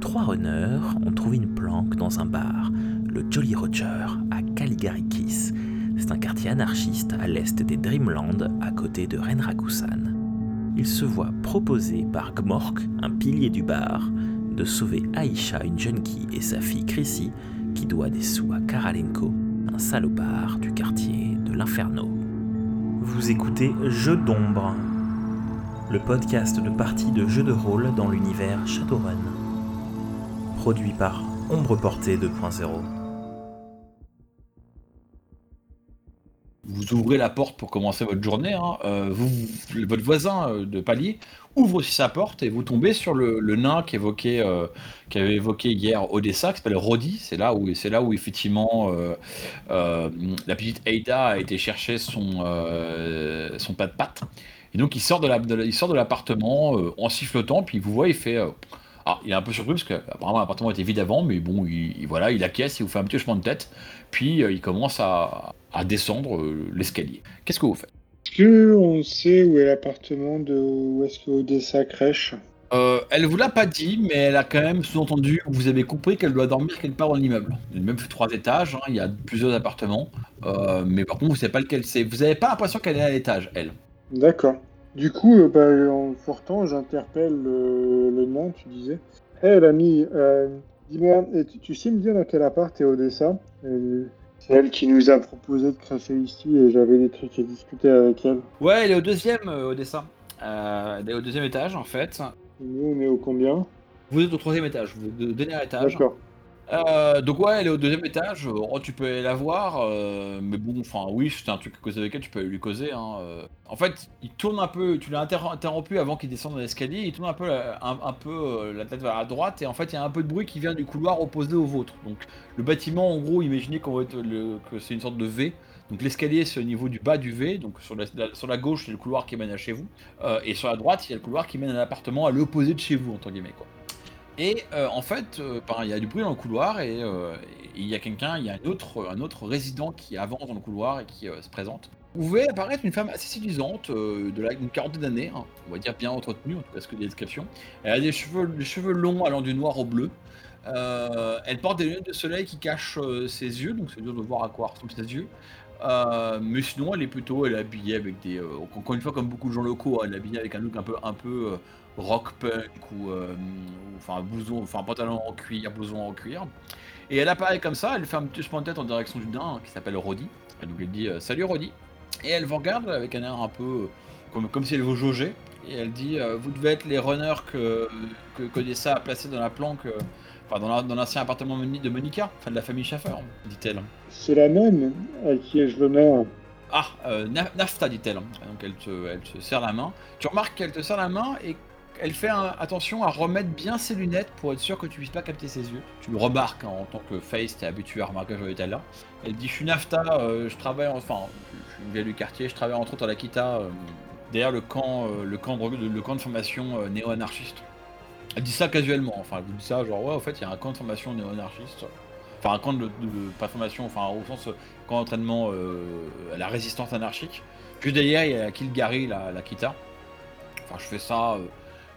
trois runners ont trouvé une planque dans un bar, le Jolly Roger, à Kaligarikis. C'est un quartier anarchiste à l'est des Dreamland, à côté de Renrakusan. Ils se voient proposer par Gmork, un pilier du bar, de sauver Aisha, une junkie, et sa fille Chrissy, qui doit des sous à Karalenko, un salopard du quartier de l'Inferno. Vous écoutez Jeux d'ombre, le podcast de partie de jeux de rôle dans l'univers Shadowrun. Produit par Ombre Portée 2.0. Vous ouvrez la porte pour commencer votre journée. hein. Euh, votre voisin euh, de palier ouvre aussi sa porte et vous tombez sur le, nain qui évoquait, euh, qui avait évoqué hier Odessa, qui s'appelle Rodi. C'est là où, effectivement euh, la petite Ada a été chercher son, son pas de patte. Et donc il sort de l'appartement en sifflotant, puis il vous voit, il fait. Ah, il est un peu surpris parce que apparemment l'appartement était vide avant, mais bon, il, il- voilà, il acquiesce, il vous fait un petit hochement de tête, puis euh, il commence à, à descendre euh, l'escalier. Qu'est-ce que vous faites? Est-ce qu'on sait où est l'appartement de où est-ce que Odessa crèche? Euh, Elle vous l'a pas dit, mais elle a quand même sous-entendu, vous avez compris qu'elle doit dormir quelque part dans l'immeuble. L'immeuble fait trois étages, hein, il y a plusieurs appartements, euh, mais par contre vous savez pas lequel c'est. Vous avez pas l'impression qu'elle est à l'étage, elle? D'accord. Du coup, euh, bah, en sortant, j'interpelle le, le nain, tu disais. Hé l'ami, euh, dis-moi, tu, tu sais me dire dans quel appart est Odessa? Euh, C'est elle qui nous a proposé de crècher ici et j'avais des trucs à discuter avec elle. Ouais, elle est au deuxième, euh, Odessa. Euh, elle est au deuxième étage en fait. Et nous, on est au combien? Vous êtes au troisième étage, vous êtes au dernier étage. D'accord. Euh, donc ouais, elle est au deuxième étage. Oh, tu peux aller la voir, euh, mais bon, enfin oui, t'as un truc à avec elle, tu peux lui causer. hein, euh. En fait, il tourne un peu. Tu l'as inter- interrompu avant qu'il descende dans l'escalier. Il tourne un peu, euh, la tête vers la droite et en fait, il y a un peu de bruit qui vient du couloir opposé au vôtre. Donc le bâtiment, en gros, imaginez qu'on va être le- que c'est une sorte de V. Donc l'escalier c'est au niveau du bas du V, donc sur la, gauche c'est le couloir qui mène à chez vous, et sur la droite il y a le couloir qui mène à l'appartement à l'opposé de chez vous entre guillemets quoi. Et euh, en fait, euh, ben, il y a du bruit dans le couloir et euh, et il y a quelqu'un, il y a un autre, résident qui avance dans le couloir et qui se présente. Vous pouvez apparaître une femme assez séduisante, de la, une quarantaine d'années, hein, on va dire bien entretenue, en tout cas ce que des descriptions. Elle a des cheveux, longs allant du noir au bleu. Elle porte des lunettes de soleil qui cachent ses yeux, donc c'est dur de voir à quoi ressemblent ses yeux. Mais sinon, elle est plutôt, elle est habillée avec des, encore une fois comme beaucoup de gens locaux, hein, elle est habillée avec un look un peu, un peu rock punk ou, euh, enfin un blouson, enfin pantalon en cuir, blouson en cuir. Et elle apparaît comme ça, elle fait un petit hochement de tête en direction du nain hein, qui s'appelle donc elle dit euh, salut Rodi. Et elle vous regarde avec un air un peu euh, comme, comme si elle vous jaugeait. Et elle dit euh, vous devez être les runners que que Kodessa a placés dans la planque, enfin dans la- dans l'ancien appartement de Monica, enfin de la famille Schaffer, dit-elle. C'est la même à qui ai-je l'honneur Ah, euh, Na- Nafta, dit-elle. Donc elle te, elle te serre la main. Tu remarques qu'elle te serre la main et elle fait attention à remettre bien ses lunettes pour être sûr que tu puisses pas capter ses yeux. Tu le remarques hein, en tant que face, t'es habitué à remarquer que j'étais là. Elle dit Je suis Nafta, euh, je travaille, enfin, je suis du quartier, je travaille entre autres à l'Akita, euh, derrière le camp, euh, le, camp de, le camp de formation euh, néo-anarchiste. Elle dit ça casuellement, enfin, elle vous dit ça genre, ouais, en fait, il y a un camp de formation néo-anarchiste. Enfin, un camp de, de- pas de formation, enfin, au sens camp d'entraînement à la résistance anarchique. Juste derrière, il y a Kilgari, la, la Kita. Enfin, je fais ça,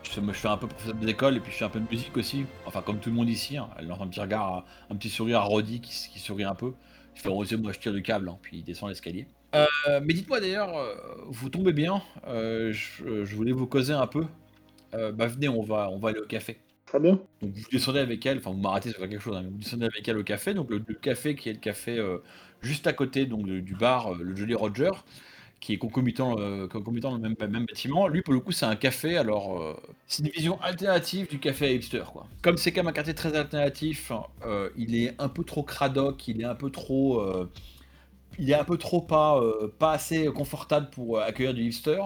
je, fais, je fais un peu professeur d'école et puis je fais un peu de musique aussi. Enfin, comme tout le monde ici. hein. Elle lance un petit regard, à- un petit sourire à Roddy qui, sourit un peu. Je fais Rosé, moi je tire du câble, hein, puis il descend l'escalier. Euh, mais dites-moi d'ailleurs, euh, vous tombez bien. euh, je, je voulais vous causer un peu. Euh, bah venez, on va, on va aller au café. Très bien. Donc vous descendez avec elle, enfin vous m'arrêtez sur quelque chose, hein, mais vous descendez avec elle au café, donc le, le café qui est le café euh, juste à côté donc, de- du bar, euh, le Jolly Roger, qui est concomitant, euh, concomitant dans le même, même bâtiment. Lui pour le coup c'est un café, alors euh, c'est une vision alternative du café à hipster quoi. Comme c'est quand même un quartier très alternatif, euh, il est un peu trop cradoc, il est un peu trop... il est un peu trop pas, pas assez confortable pour accueillir du hipster.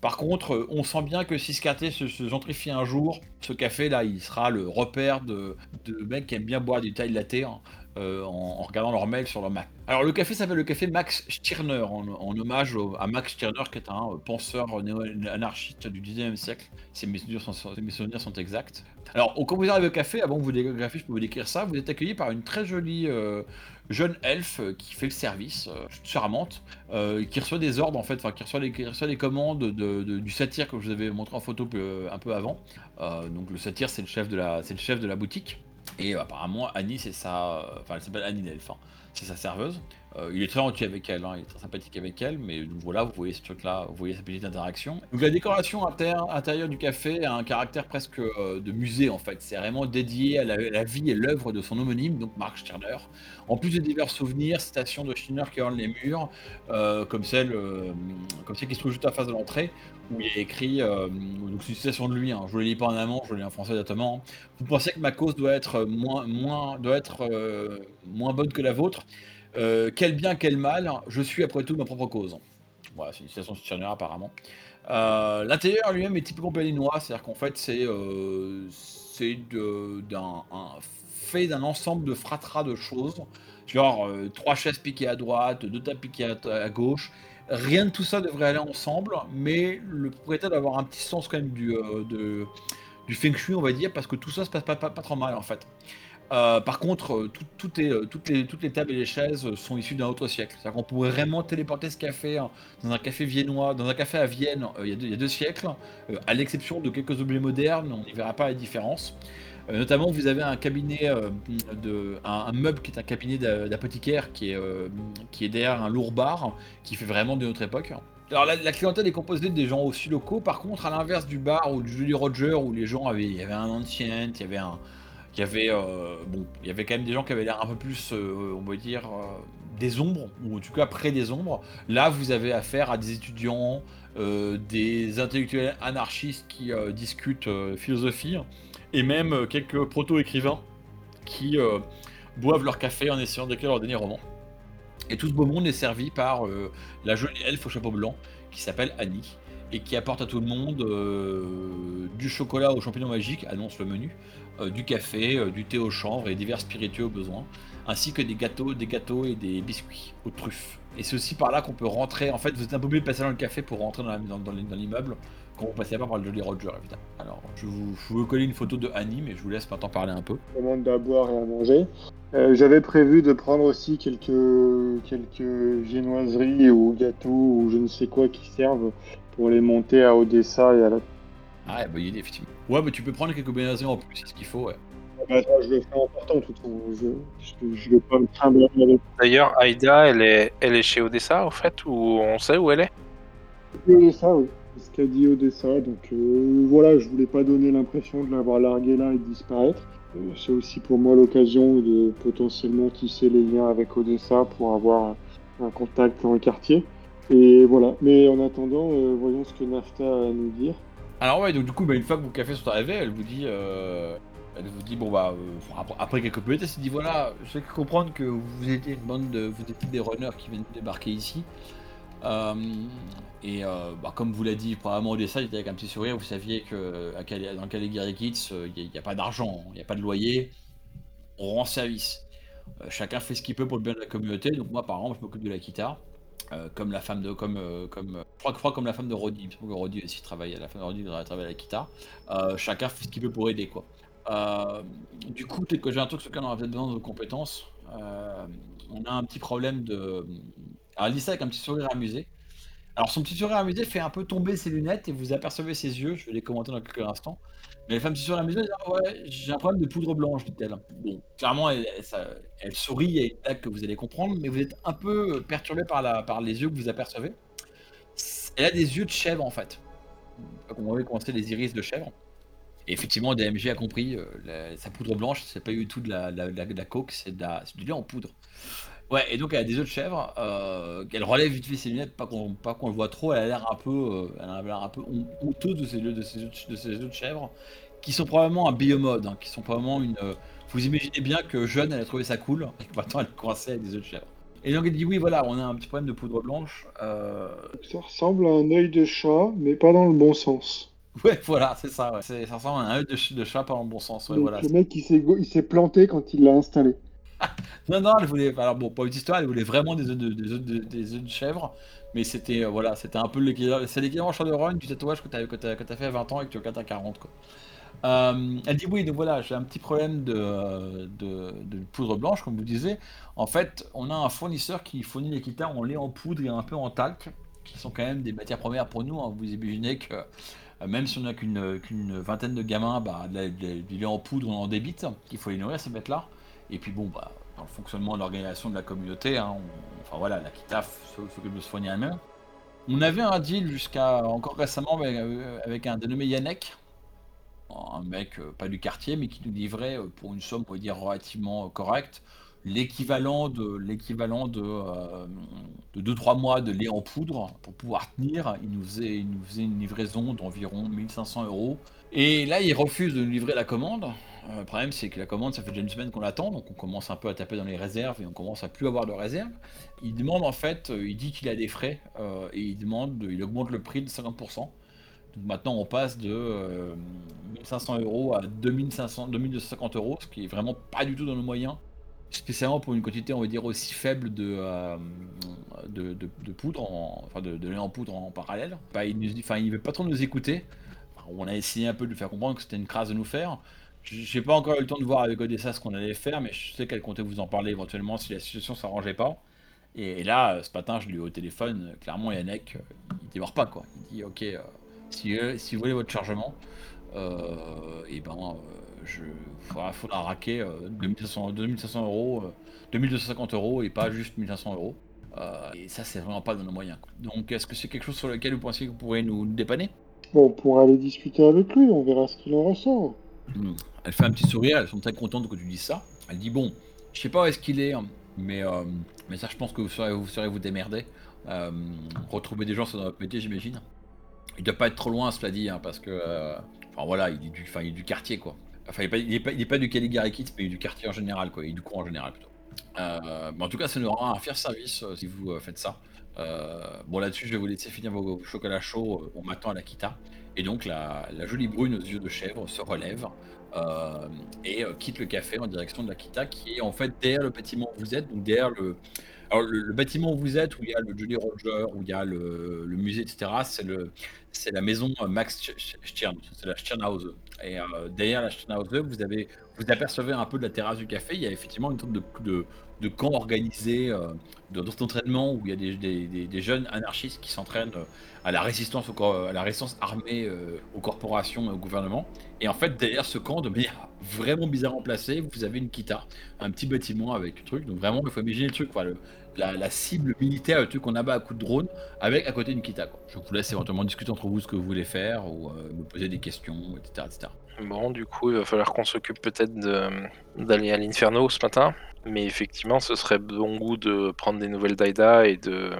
Par contre, on sent bien que si ce quartier se, se gentrifie un jour, ce café-là, il sera le repère de, de mecs qui aiment bien boire du taille latte hein, euh, en, regardant leur mail sur leur Mac. Alors le café s'appelle le café Max Stirner, en, hommage à Max Stirner qui est un euh, penseur néo-anarchiste du 19e siècle. Si mes souvenirs sont, exacts. Alors quand vous arrivez au café, avant que vous café, je peux vous décrire ça, vous êtes accueilli par une très jolie euh, jeune elfe qui fait le service, charmante, qui reçoit des ordres en fait, enfin qui reçoit les, les commandes de, du satyre que je vous avais montré en photo un peu avant. Donc le satyre c'est le c'est le chef de la boutique. Et euh, apparemment Annie c'est sa, enfin elle s'appelle Annie l'elfe, hein. c'est sa serveuse. Euh, il est très gentil avec elle, hein, il est très sympathique avec elle, mais voilà, vous voyez ce truc-là, vous voyez cette petite interaction. Donc la décoration intérieure du café a un caractère presque euh, de musée en fait. C'est vraiment dédié à la, vie et l'œuvre de son homonyme, donc Mark Stirner. En plus de divers souvenirs, citations de Stirner qui ornent les murs, euh, comme celle, euh, comme celle qui se trouve juste en face de l'entrée, où il a écrit, euh, donc c'est une citation de lui, hein, je ne le lis pas en allemand, je le lis en français directement. Vous pensez que ma cause doit être moins, moins, doit être, euh, moins bonne que la vôtre? Euh, quel bien, quel mal, je suis après tout ma propre cause. Voilà, c'est une citation de apparemment. Euh, L'intérieur lui-même est typiquement berlinois, c'est-à-dire qu'en fait c'est euh, d'un un- fait d'un ensemble de fratras de choses, genre euh, trois chaises piquées à droite, deux tables piquées à gauche. Rien de tout ça devrait aller ensemble, mais le propriétaire doit avoir un petit sens quand même du, euh, feng shui, on va dire, parce que tout ça se passe pas, pas, trop mal en fait. Euh, par contre, euh, tout, toutes, les, toutes les tables et les chaises sont issues d'un autre siècle. C'est-à-dire qu'on pourrait vraiment téléporter ce café hein, dans un café viennois, dans un café à Vienne il, y a deux, siècles, à l'exception de quelques objets modernes, on n'y verra pas la différence. Euh, notamment, vous avez un cabinet, euh, un, meuble qui est un cabinet d'a- d'apothicaire qui, est, euh, qui est derrière un lourd bar, qui fait vraiment de notre époque. Alors la, clientèle est composée des gens aussi locaux. Par contre, à l'inverse du bar ou du Julie Roger, où les gens avaient, un ancien, il y avait un, il y avait bon, il y avait quand même des gens qui avaient l'air un peu plus, on va dire, des ombres ou en tout cas près des ombres. Là, vous avez affaire à des étudiants, des intellectuels anarchistes qui discutent philosophie et même euh, quelques proto-écrivains qui euh, boivent leur café en essayant d'écrire leur dernier roman. Et tout ce beau monde est servi par euh, la jolie elfe au chapeau blanc qui s'appelle Annie et qui apporte à tout le monde du chocolat aux champignons magiques, annonce le menu, du café, du thé au chanvre et divers spiritueux au besoin, ainsi que des gâteaux, des gâteaux et des biscuits aux truffes. Et c'est aussi par là qu'on peut rentrer. En fait, vous êtes un peu obligé de passer dans le café pour rentrer dans dans- passez pas par le Jolly Roger, évidemment. Alors, je vous, je vous coller une photo de Annie, mais je vous laisse maintenant parler un peu. commande à boire et à manger. Euh, J'avais prévu de prendre aussi quelques, quelques viennoiseries ou gâteaux ou je ne sais quoi qui servent pour les monter à Odessa et à la. Ah, ouais, bonne idée, effectivement. Ouais, mais tu peux prendre quelques bénédictions en plus, c'est ce qu'il faut, ouais. Ah bah, ça, je le ferai en toute façon. Je, je, je vais pas me avec D'ailleurs, Aïda, elle est, elle est chez Odessa, au fait, ou on sait où elle est? Odessa, oui. Ce qu'a dit Odessa. Donc euh, voilà, je voulais pas donner l'impression de l'avoir largué là et de disparaître. Euh, C'est aussi pour moi l'occasion de potentiellement tisser les liens avec Odessa pour avoir un contact dans le quartier. Et voilà. Mais en attendant, euh, voyons ce que Nafta a à nous dire. Alors ouais, donc du coup, bah, une fois que vos cafés sont arrivés, elle vous dit, elle vous dit bon bah après, quelques minutes, elle se dit voilà, je sais comprendre que vous étiez une bande de, vous étiez des runners qui viennent débarquer ici. Euh, et euh, bah, comme vous l'a dit probablement Odessa, il était avec un petit sourire, vous saviez que à Cali- dans Caligari Kids, euh, il n'y a, pas d'argent, il n'y a pas de loyer, on rend service. Chacun fait ce qu'il peut pour le bien de la communauté. Donc moi par exemple, je m'occupe de la guitare. Comme la femme de comme comme je crois, crois comme la femme de Roddy, semble que Roddy aussi travaille à la femme de Roddy travaille à la guitare. Chacun fait ce qu'il peut pour aider quoi. Du coup, peut-être que j'ai un truc sur lequel on a peut-être besoin de compétences. On a un petit problème de. Alors, elle dit ça avec un petit sourire amusé. Alors, son petit sourire amusé fait un peu tomber ses lunettes et vous apercevez ses yeux. Je vais les commenter dans quelques instants. Mais elle fait un petit sourire amusé. Elle dit Ouais, j'ai un problème de poudre blanche, dit-elle. Bon, clairement, elle, elle- sourit. Blague que vous allez comprendre, mais vous êtes un peu perturbé par, les yeux que vous apercevez. Elle a des yeux de chèvre en fait. On va commencer les iris de chèvre. Et effectivement, DMG a compris, euh, sa poudre blanche, c'est pas du tout de la, de la coke, c'est du lait en poudre. Ouais, et donc elle a des yeux de chèvre, euh, qu'elle relève vite fait ses lunettes, pas qu'on pas qu'on le voit trop, elle a l'air un peu, euh, elle a l'air un peu hon- honteuse de ses, yeux- de, ses, yeux de, de ses yeux de chèvre, qui sont probablement un biomode, hein, qui sont probablement une... euh, vous imaginez bien que jeune, elle a trouvé ça cool, et que maintenant elle coincée avec des yeux de chèvre. Et donc elle dit oui, voilà, on a un petit problème de poudre blanche, euh, Ça ressemble à un œil de chat, mais pas dans le bon sens. Ouais, voilà, c'est ça. Ouais. Ça ressemble à un œil de, ch- de chat, pas dans le bon sens. Ouais, Donc, voilà. le mec, il s'est go- il s'est planté quand il l'a installé. non, non, elle voulait. Alors bon, pas une histoire, elle voulait vraiment des œufs de, œufs de, chèvre. Mais c'était euh, voilà, c'était un peu l'équivalent. C'est l'équivalent Shadowrun du tatouage que as, t'as- que t'as fait à 20 ans et que tu regardes à 40. Quoi. Euh, elle dit oui, donc voilà, j'ai un petit problème de, de, poudre blanche, comme vous disiez. En fait, on a un fournisseur qui fournit les guitares en lait en poudre et un peu en talc, qui sont quand même des matières premières pour nous. hein. Vous imaginez que euh, même si on n'a qu'une vingtaine de gamins, bah, du lait en poudre, on en débite, qu'il faut les nourrir ces bêtes-là. Et puis bon, bah, dans le fonctionnement de l'organisation de la communauté, hein, enfin voilà, la Kitaf s'occupe de se fournir elle-même. On avait un deal jusqu'à encore récemment avec, euh, un dénommé Yannick, un mec euh, pas du quartier, mais qui nous livrait euh, pour une somme, on va dire, relativement correcte, l'équivalent de l'équivalent de 2-3 mois de lait en poudre pour pouvoir tenir. Il nous faisait, il nous faisait une livraison d'environ 1500 euros. Et là, il refuse de nous livrer la commande. Euh, le problème, c'est que la commande, ça fait déjà une semaine qu'on l'attend, donc on commence un peu à taper dans les réserves et on commence à plus avoir de réserves. Il demande en fait, euh, il dit qu'il a des frais euh, et il demande, de- il augmente le prix de 50%. Donc maintenant, on passe de euh, 1500 euros à 2500, 2250 euros, ce qui est vraiment pas du tout dans nos moyens, spécialement pour une quantité, on va dire, aussi faible de, de, poudre, en- enfin de, lait en poudre en parallèle. Bah, il dit, enfin, veut pas trop nous écouter. On a essayé un peu de lui faire comprendre que c'était une crasse de nous faire. J'ai pas encore eu le temps de voir avec Odessa ce qu'on allait faire, mais je sais qu'elle comptait vous en parler éventuellement si la situation s'arrangeait pas. Et, et là, euh, ce matin, je lui ai eu au téléphone, euh, clairement, Yannick, euh, il démarre pas quoi. Il dit, ok, si, si vous voulez votre chargement, et ben, je, faudra, faudra raquer euh, 2500, 2500 euros, euh, 2250 euros et pas juste 1500 euros. Et ça, c'est vraiment pas dans nos moyens. quoi. Donc, est-ce que c'est quelque chose sur lequel vous pensez que vous pourrez nous, dépanner? Bon, on pourra aller discuter avec lui, on verra ce qu'il en ressort. Hmm. Elle fait un petit sourire, elles sont très contentes que tu dises ça. Elle dit bon, je sais pas où est-ce qu'il est, hein, mais, euh, mais ça je pense que vous saurez vous, saurez vous démerder. Euh, retrouver des gens c'est dans votre métier j'imagine. Il doit pas être trop loin cela dit, hein, parce que euh, enfin voilà, il est du, il est du quartier quoi. Enfin il est pas, est pas, il est pas du Caligari Kids, mais il est du quartier en général quoi, il est du coin en général plutôt. Mais en tout cas ça nous rend un fier service si vous faites ça. Bon là-dessus je vais vous laisser finir vos, chocolats chauds, on m'attend à la Kita. Et donc la, jolie brune aux yeux de chèvre se relève et euh, quitte le café en direction de la Kita qui est en fait derrière le bâtiment où vous êtes, donc derrière le, bâtiment où vous êtes, où il y a le Jolly Roger, où il y a le, musée, etc., c'est la maison euh, Max Stirn, c'est la Stirnhause. Et euh, derrière la Stirnhause, vous vous apercevez un peu de la terrasse du café, il y a effectivement une sorte de, de, de camp organisé euh, de- d'entraînement où il y a des, jeunes anarchistes qui s'entraînent euh, à la résistance à la résistance armée euh, aux corporations et au gouvernement. Et en fait, derrière ce camp, de manière vraiment bizarrement placée, vous avez une kita, un petit bâtiment avec un truc. Donc vraiment, il faut imaginer le truc, quoi, le- la, cible militaire, le truc qu'on abat à coup de drone, avec à côté une kita. Je vous laisse éventuellement discuter entre vous ce que vous voulez faire ou euh, me poser des questions, etc. etc. Bon, du coup, il va falloir qu'on s'occupe peut-être d'aller à l'Inferno ce matin. Mais effectivement, ce serait bon goût de prendre des nouvelles d'Aida et de,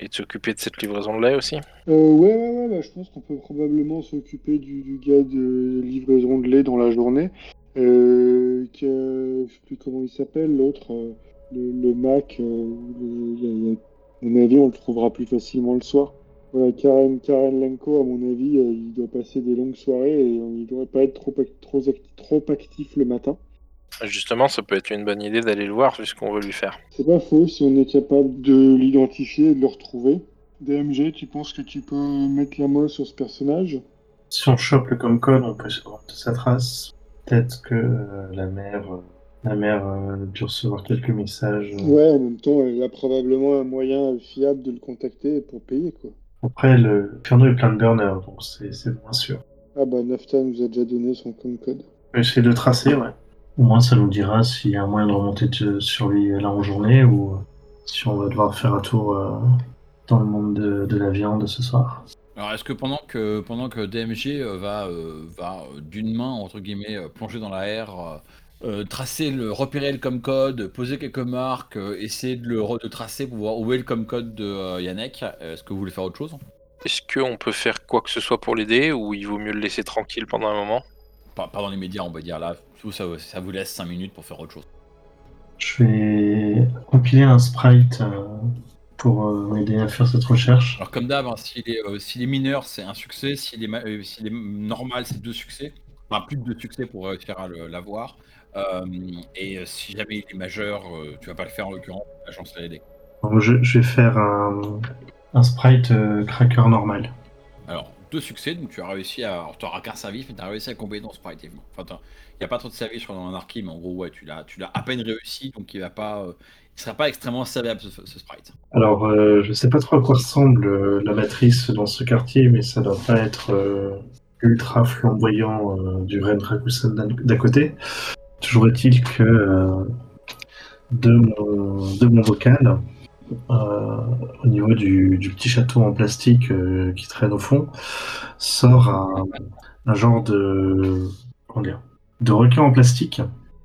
et de s'occuper de cette livraison de lait aussi. Euh, ouais, bah, je pense qu'on peut probablement s'occuper du, gars de livraison de lait dans la journée. Euh, que, je sais plus comment il s'appelle, l'autre, euh, le, le Mac. euh, le- à mon avis, on le trouvera plus facilement le soir. Voilà, Karen, Karen Lenko, à mon avis, euh, il doit passer des longues soirées et il devrait pas être trop, trop actif le matin. Justement, ça peut être une bonne idée d'aller le voir vu ce qu'on veut lui faire. C'est pas faux si on est capable de l'identifier et de le retrouver. DMG, tu penses que tu peux mettre la main sur ce personnage? Si on chope le Comcode, on peut se rendre de sa trace. Peut-être que euh, la mère, euh, la mère euh, a dû recevoir quelques messages. euh. Ouais, en même temps, elle a probablement un moyen fiable de le contacter pour payer, quoi. Après, le Inferno est plein de burners, donc c'est c'est moins sûr. Ah bah, Nafta nous a déjà donné son code. On peut essayer de tracer, ouais. Au moins, ça nous dira s'il y a un moyen de remonter de- sur lui là en journée ou euh, si on va devoir faire un tour euh, dans le monde de, de la viande ce soir. Alors, est-ce que pendant que, pendant que DMG euh, va, euh, va euh, d'une main, entre guillemets, euh, plonger dans la air, euh, euh, tracer le, repérer le comcode, poser quelques marques, euh, essayer de le re- de tracer pour voir où est le comcode de euh, Yannick, est-ce que vous voulez faire autre chose? Est-ce qu'on peut faire quoi que ce soit pour l'aider ou il vaut mieux le laisser tranquille pendant un moment? Pas, pas dans les médias, on va dire là. Tout ça, ça vous laisse 5 minutes pour faire autre chose. Je vais compiler un sprite euh, pour euh, m'aider à faire cette recherche. Alors, comme d'hab, hein, s'il est, euh, mineur, c'est un succès. S'il est, est normal, c'est deux succès. Enfin, plus de deux succès pour réussir à l'avoir. Et si jamais il est majeur, tu vas pas le faire en l'occurrence, la chance l'aider. Donc, je, je vais faire un, un sprite cracker normal. Deux succès, donc tu as réussi à. Alors, tu n'auras qu'un service, mais tu as réussi à combiner ton sprite. Enfin, il n'y a pas trop de service je crois, dans l'anarchie, mais en gros, ouais, tu l'as à peine réussi, donc il va pas. euh, sera pas extrêmement serviable ce, sprite. Alors, euh, je sais pas trop à quoi ressemble euh, la matrice dans ce quartier, mais ça doit pas être euh, ultra flamboyant euh, du Ren Rakusan d'à côté. Toujours est-il que de, mon, de mon bocal, euh, au niveau du, petit château en plastique euh, qui traîne au fond, sort un, genre de, requin en plastique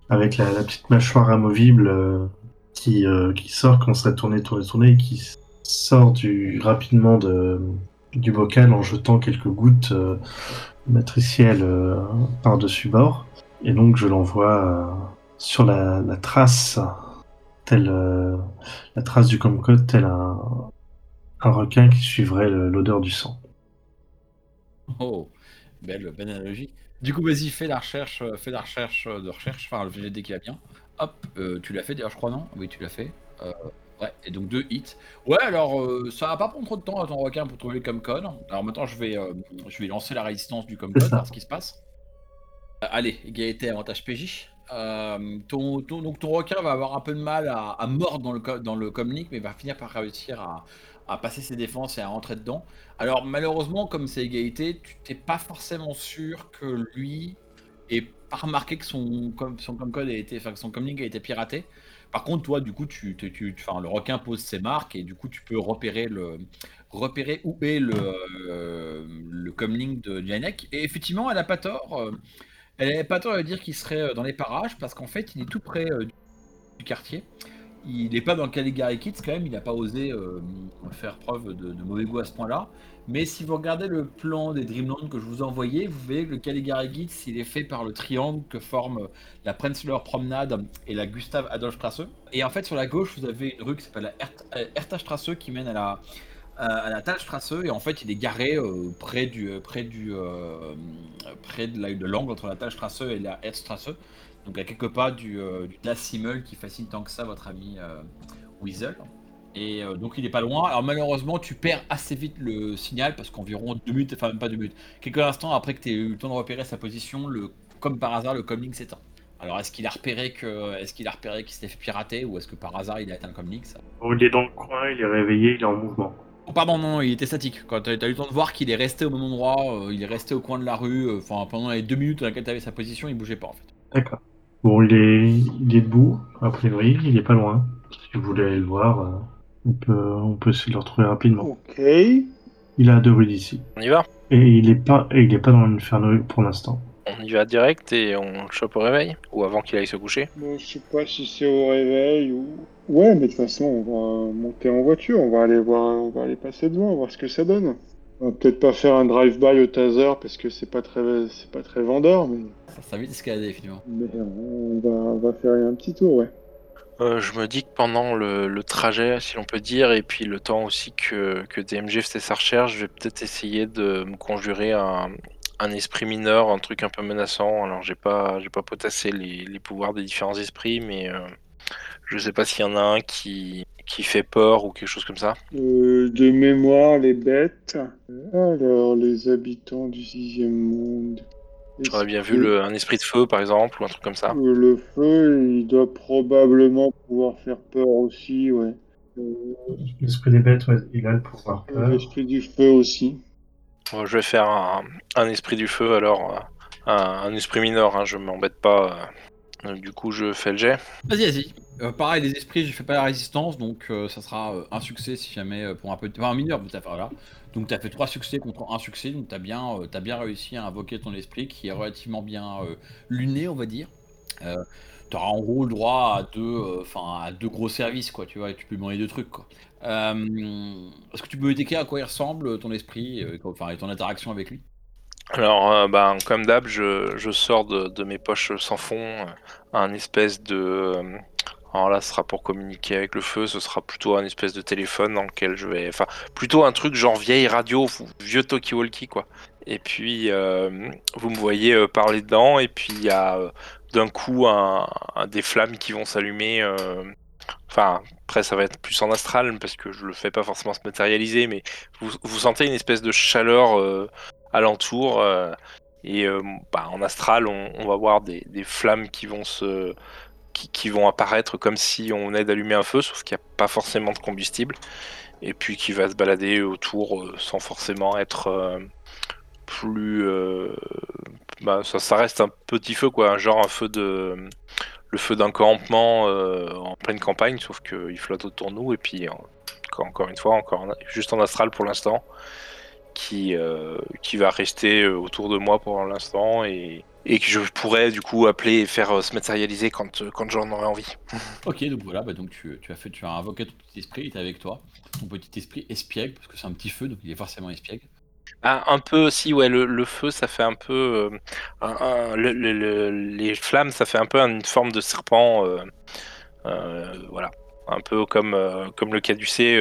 avec la, petite mâchoire amovible euh, qui, sort quand ça tourné, tourné, tourné et qui sort du, rapidement de, du bocal en jetant quelques gouttes matricielles par-dessus bord. Et donc je l'envoie sur la trace, telle euh, la trace du Comcode, tel un, un requin qui suivrait l'odeur du sang. Oh, belle, belle analogie. Du coup, vas-y, fais la recherche, euh, fais la recherche euh, de recherche, enfin le GD qui va bien. Hop, euh, tu l'as fait d'ailleurs, je crois, non? Oui, tu l'as fait. Euh, ouais, et donc deux hits. Ouais, alors euh, ça va pas prendre trop de temps à ton requin pour trouver le Comcode. Alors maintenant, je vais, je vais lancer la résistance du Comcode, voir ce qui se passe. Allez, égalité avantage PJ. Euh, ton, donc ton requin va avoir un peu de mal à, mordre dans le, dans le comlink, mais va finir par réussir à, passer ses défenses et à rentrer dedans. Alors malheureusement, comme c'est égalité, tu t'es pas forcément sûr que lui ait pas remarqué que son, com- son a été, enfin que son comlink a été piraté. Par contre, toi, du coup, tu, tu, tu- le requin pose ses marques et du coup, tu peux repérer le, repérer où est le, euh, le comlink de Janek. Et effectivement, elle a pas tort. euh, elle n'a pas tort de dire qu'il serait euh, dans les parages parce qu'en fait, il est tout près euh, du quartier. Il n'est pas dans le Caligari Kids quand même, il n'a pas osé euh, faire preuve de, mauvais goût à ce point-là. Mais si vous regardez le plan des Dreamland que je vous ai envoyé, vous verrez que le Caligari Kids, il est fait par le triangle que forment la Prenzler Promenade et la Gustave Adolf Strasse. Et en fait, sur la gauche, vous avez une rue qui s'appelle la Ert- Hertha Strasse qui mène à la, à la Talstrasse. Et en fait, il est garé euh, près du, euh, près du, euh, près de la- de l'angle entre la Talstrasse et la Erdstrasse. Donc à quelques pas du, du Das Simmel qui fascine tant que ça votre ami Weasel. Et donc il est pas loin. Alors malheureusement tu perds assez vite le signal parce qu'environ deux minutes, enfin même pas deux minutes, quelques instants après que tu aies eu le temps de repérer sa position, le, comme par hasard le comlink s'éteint. Alors est-ce qu'il a repéré est-ce qu'il a repéré qu'il s'était fait pirater ou est-ce que par hasard il a éteint le comlink ça? Il est dans le coin, il est réveillé, il est en mouvement. Oh, pardon, non, non, il était statique. Quand t'as as eu le temps de voir qu'il est resté au même endroit, euh, il est resté au coin de la rue, euh, enfin pendant les deux minutes dans lesquelles tu avais sa position, il bougeait pas en fait. D'accord. Bon, il est, il est debout, a priori, il est pas loin. Si vous voulez aller le voir, euh, on peut, on peut essayer de le retrouver rapidement. Ok. Il est à deux rues d'ici. On y va? Et il est pas, et il est pas dans l'inferno pour l'instant. On y va direct et on le chope au réveil Ou avant qu'il aille se coucher Bon, je sais pas si c'est au réveil ou. Ouais, mais de toute façon, on va monter en voiture, on va aller voir, on va aller passer devant, voir ce que ça donne. On va peut-être pas faire un drive-by au taser parce que c'est pas très, c'est pas très vendeur, mais, Ça, ça a vite escaladé finalement. mais on va, on va faire un petit tour, ouais. Euh, je me dis que pendant le, le trajet, si l'on peut dire, et puis le temps aussi que, que DMG faisait sa recherche, je vais peut-être essayer de me conjurer un, un esprit mineur, un truc un peu menaçant. Alors j'ai pas, j'ai pas potassé les, les pouvoirs des différents esprits, mais euh, je sais pas s'il y en a un qui, qui fait peur ou quelque chose comme ça. Euh, de mémoire, les bêtes. Alors, les habitants du sixième monde. J'aurais bien vu le, un esprit de feu par exemple, ou un truc comme ça. Euh, Le feu, il doit probablement pouvoir faire peur aussi, ouais. Euh, L'esprit des bêtes, ouais, il a le pouvoir peur. L'esprit du feu aussi. Bon, je vais faire un, un esprit du feu alors, un, un esprit mineur, hein, je m'embête pas. Du coup, je fais le jet. Vas-y, vas-y. Euh, pareil, les esprits, je fais pas la résistance, donc euh, ça sera euh, un succès si jamais euh, pour un peu. Enfin, un mineur, voilà. Donc t'as fait trois succès contre un succès, donc t'as bien, euh, t'as bien réussi à invoquer ton esprit qui est relativement bien euh, luné, on va dire. Euh, T'auras en gros le droit à deux, euh, enfin à deux gros services, quoi, tu vois, et tu peux demander deux trucs, quoi. Euh, Est-ce que tu peux me décrire à quoi il ressemble ton esprit, euh, enfin et ton interaction avec lui? Alors, euh, ben, comme d'hab, je, je sors de, de mes poches sans fond euh, un espèce de. euh, alors là, ce sera pour communiquer avec le feu, ce sera plutôt un espèce de téléphone dans lequel je vais. Enfin, plutôt un truc genre vieille radio, vieux talkie-walkie, quoi. Et puis, vous me voyez parler dedans, et puis il y a d'un coup des flammes qui vont s'allumer. Enfin, après, ça va être plus en astral, parce que je le fais pas forcément se matérialiser, mais vous, vous sentez une espèce de chaleur alentour. euh, et euh, bah, en astral, on, va voir des, flammes qui vont se. Qui, vont apparaître comme si on venait d'allumer un feu, sauf qu'il n'y a pas forcément de combustible, et puis qui va se balader autour euh, sans forcément être plus. bah, ça, ça reste un petit feu, quoi, genre un feu de. Le feu d'un campement en pleine campagne, sauf qu'il flotte autour de nous, et puis encore, une fois, encore en- juste en astral pour l'instant, qui, euh, qui va rester euh, autour de moi pour l'instant, et, et que je pourrais du coup appeler et faire euh, se matérialiser quand, euh, quand j'en aurai envie. Ok, donc voilà, bah donc tu, tu as fait, tu as invoqué ton petit esprit, il est avec toi. Ton petit esprit espiègle, parce que c'est un petit feu, donc il est forcément espiègle. Ah, un peu aussi, ouais, le, le feu, ça fait un peu. euh, un- un- le- le- le- les flammes, ça fait un peu une forme de serpent. voilà. Un peu comme, comme le caducé,